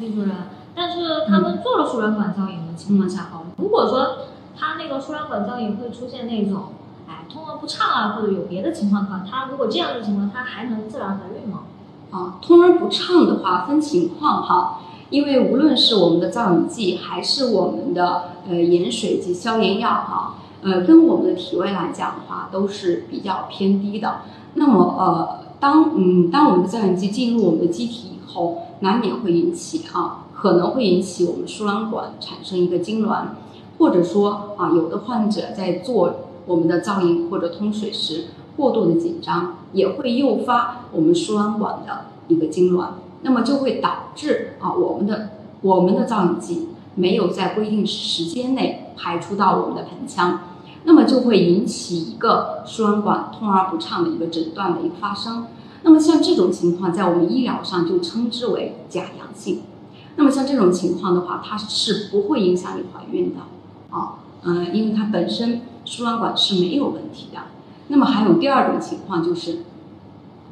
李主任，但是他们做了输卵管造影的情况下，哈，如果说他那个输卵管造影会出现那种，哎，通而不畅啊，或者有别的情况的话，他如果这样的情况，他还能自然怀孕吗？啊，通而不畅的话分情况哈，因为无论是我们的造影剂还是我们的呃盐水及消炎药哈，呃，跟我们的体位来讲的话都是比较偏低的。那么呃，当嗯当我们的造影剂进入我们的机体以后，难免会引起啊，可能会引起我们输卵管产生一个痉挛，或者说啊，有的患者在做我们的造影或者通水时过度的紧张，也会诱发我们输卵管的一个痉挛，那么就会导致啊我们的我们的造影剂没有在规定时间内排出到我们的盆腔，那么就会引起一个输卵管通而不畅的一个诊断的一个发生。那么像这种情况，在我们医疗上就称之为假阳性。那么像这种情况的话，它是不会影响你怀孕的啊，嗯，因为它本身输卵管是没有问题的。那么还有第二种情况就是，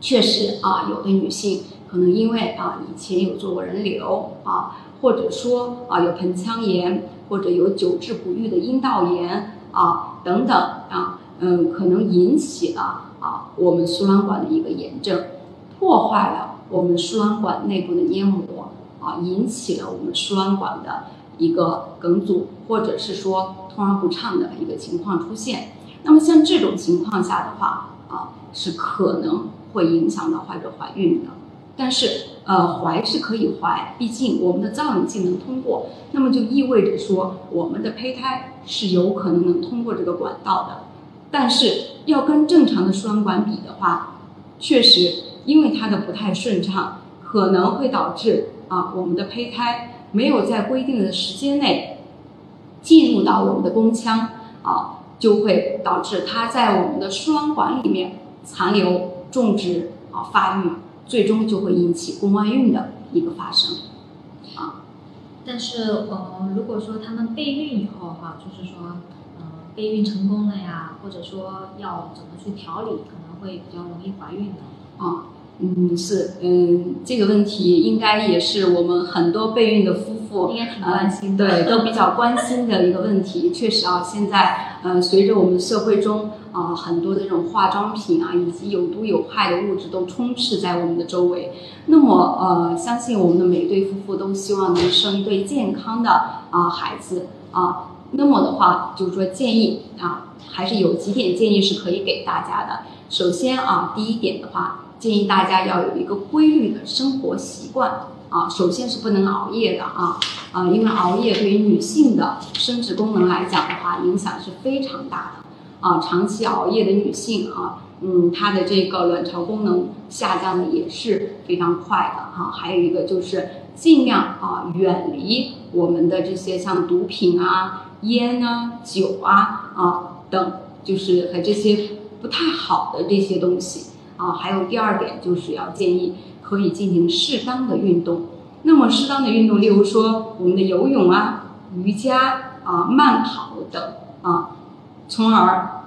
确实啊，有的女性可能因为啊以前有做过人流啊，或者说啊有盆腔炎，或者有久治不愈的阴道炎啊等等啊，嗯，可能引起了。啊，我们输卵管的一个炎症，破坏了我们输卵管内部的黏膜啊，引起了我们输卵管的一个梗阻，或者是说通而不畅的一个情况出现。那么像这种情况下的话啊，是可能会影响到患者怀孕的。但是呃，怀是可以怀，毕竟我们的造影剂能通过，那么就意味着说我们的胚胎是有可能能通过这个管道的。但是要跟正常的输卵管比的话，确实因为它的不太顺畅，可能会导致啊我们的胚胎没有在规定的时间内进入到我们的宫腔啊，就会导致它在我们的输卵管里面残留种植啊发育，最终就会引起宫外孕的一个发生啊。但是呃，如果说他们备孕以后哈，就是说。备孕成功了呀，或者说要怎么去调理，可能会比较容易怀孕的。啊，嗯，是，嗯，这个问题应该也是我们很多备孕的夫妇应该挺关心的，对，都比较关心的一个问题。确实啊，现在，呃，随着我们社会中啊很多的这种化妆品啊，以及有毒有害的物质都充斥在我们的周围，那么呃，相信我们的每对夫妇都希望能生一对健康的啊孩子啊。那么的话，就是说建议啊，还是有几点建议是可以给大家的。首先啊，第一点的话，建议大家要有一个规律的生活习惯啊。首先是不能熬夜的啊啊，因为熬夜对于女性的生殖功能来讲的话，影响是非常大的啊。长期熬夜的女性啊，嗯，她的这个卵巢功能下降的也是非常快的哈。还有一个就是尽量啊，远离我们的这些像毒品啊。烟啊、酒啊、啊等，就是和这些不太好的这些东西啊。还有第二点，就是要建议可以进行适当的运动。那么适当的运动，例如说我们的游泳啊、瑜伽啊、慢跑等啊，从而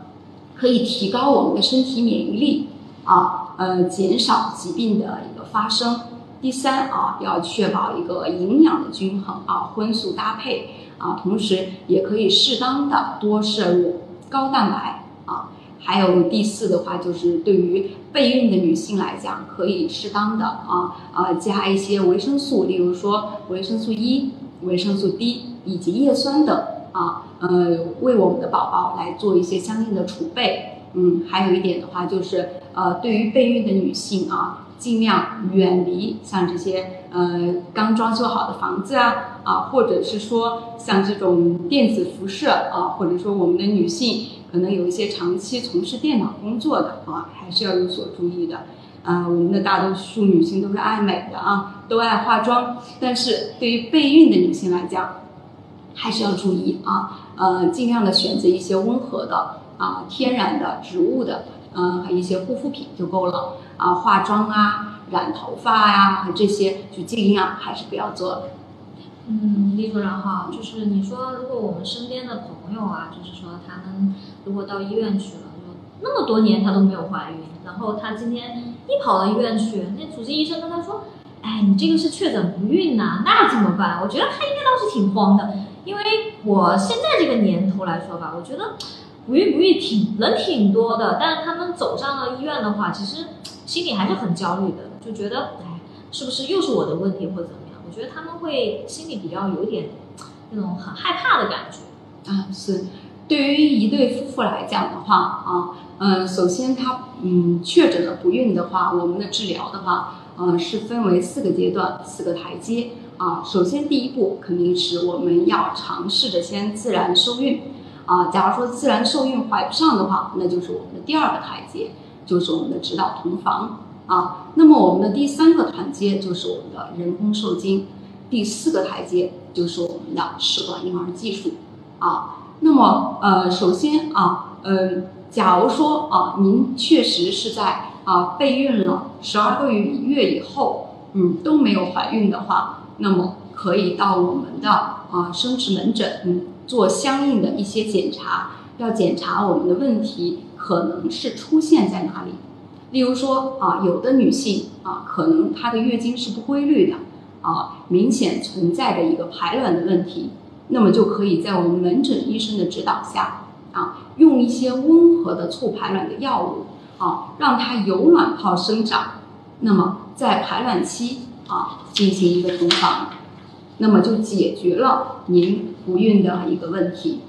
可以提高我们的身体免疫力啊，呃，减少疾病的一个发生。第三啊，要确保一个营养的均衡啊，荤素搭配。啊，同时也可以适当的多摄入高蛋白啊，还有第四的话就是对于备孕的女性来讲，可以适当的啊啊加一些维生素，例如说维生素 E、维生素 D 以及叶酸等啊，呃，为我们的宝宝来做一些相应的储备。嗯，还有一点的话就是呃，对于备孕的女性啊。尽量远离像这些呃刚装修好的房子啊啊，或者是说像这种电子辐射啊，或者说我们的女性可能有一些长期从事电脑工作的啊，还是要有所注意的。啊，我们的大多数女性都是爱美的啊，都爱化妆，但是对于备孕的女性来讲，还是要注意啊，呃，尽量的选择一些温和的啊，天然的植物的。嗯，还有一些护肤品就够了啊，化妆啊、染头发呀，这些就尽量还是不要做了。嗯，李主任哈，就是你说，如果我们身边的朋友啊，就是说他们如果到医院去了，就那么多年他都没有怀孕，然后他今天一跑到医院去，那主治医生跟他说，哎，你这个是确诊不孕呐、那怎么办？我觉得他应该倒是挺慌的，因为我现在这个年头来说吧，我觉得不孕不育挺人挺多的，但是他们走上了医院的话，其实心里还是很焦虑的，就觉得哎，是不是又是我的问题或者怎么样？我觉得他们会心里比较有点那种很害怕的感觉。啊，是。对于一对夫妇来讲的话啊，嗯，首先他嗯确诊了不孕的话，我们的治疗的话，呃，是分为四个阶段、四个台阶啊。首先第一步肯定是我们要尝试着先自然受孕啊。假如说自然受孕怀不上的话，那就是我们的第二个台阶，就是我们的指导同房啊。那么我们的第三个台阶就是我们的人工受精，第四个台阶就是我们的试管婴儿技术啊。那么，呃，首先啊，嗯，假如说啊，您确实是在啊备孕了十二个月月以后，嗯，都没有怀孕的话，那么可以到我们的啊生殖门诊，嗯，做相应的一些检查，要检查我们的问题可能是出现在哪里。例如说啊，有的女性啊，可能她的月经是不规律的，啊，明显存在着一个排卵的问题。那么就可以在我们门诊医生的指导下，啊，用一些温和的促排卵的药物，啊，让它有卵泡生长。那么在排卵期啊进行一个同房，那么就解决了您不孕的一个问题。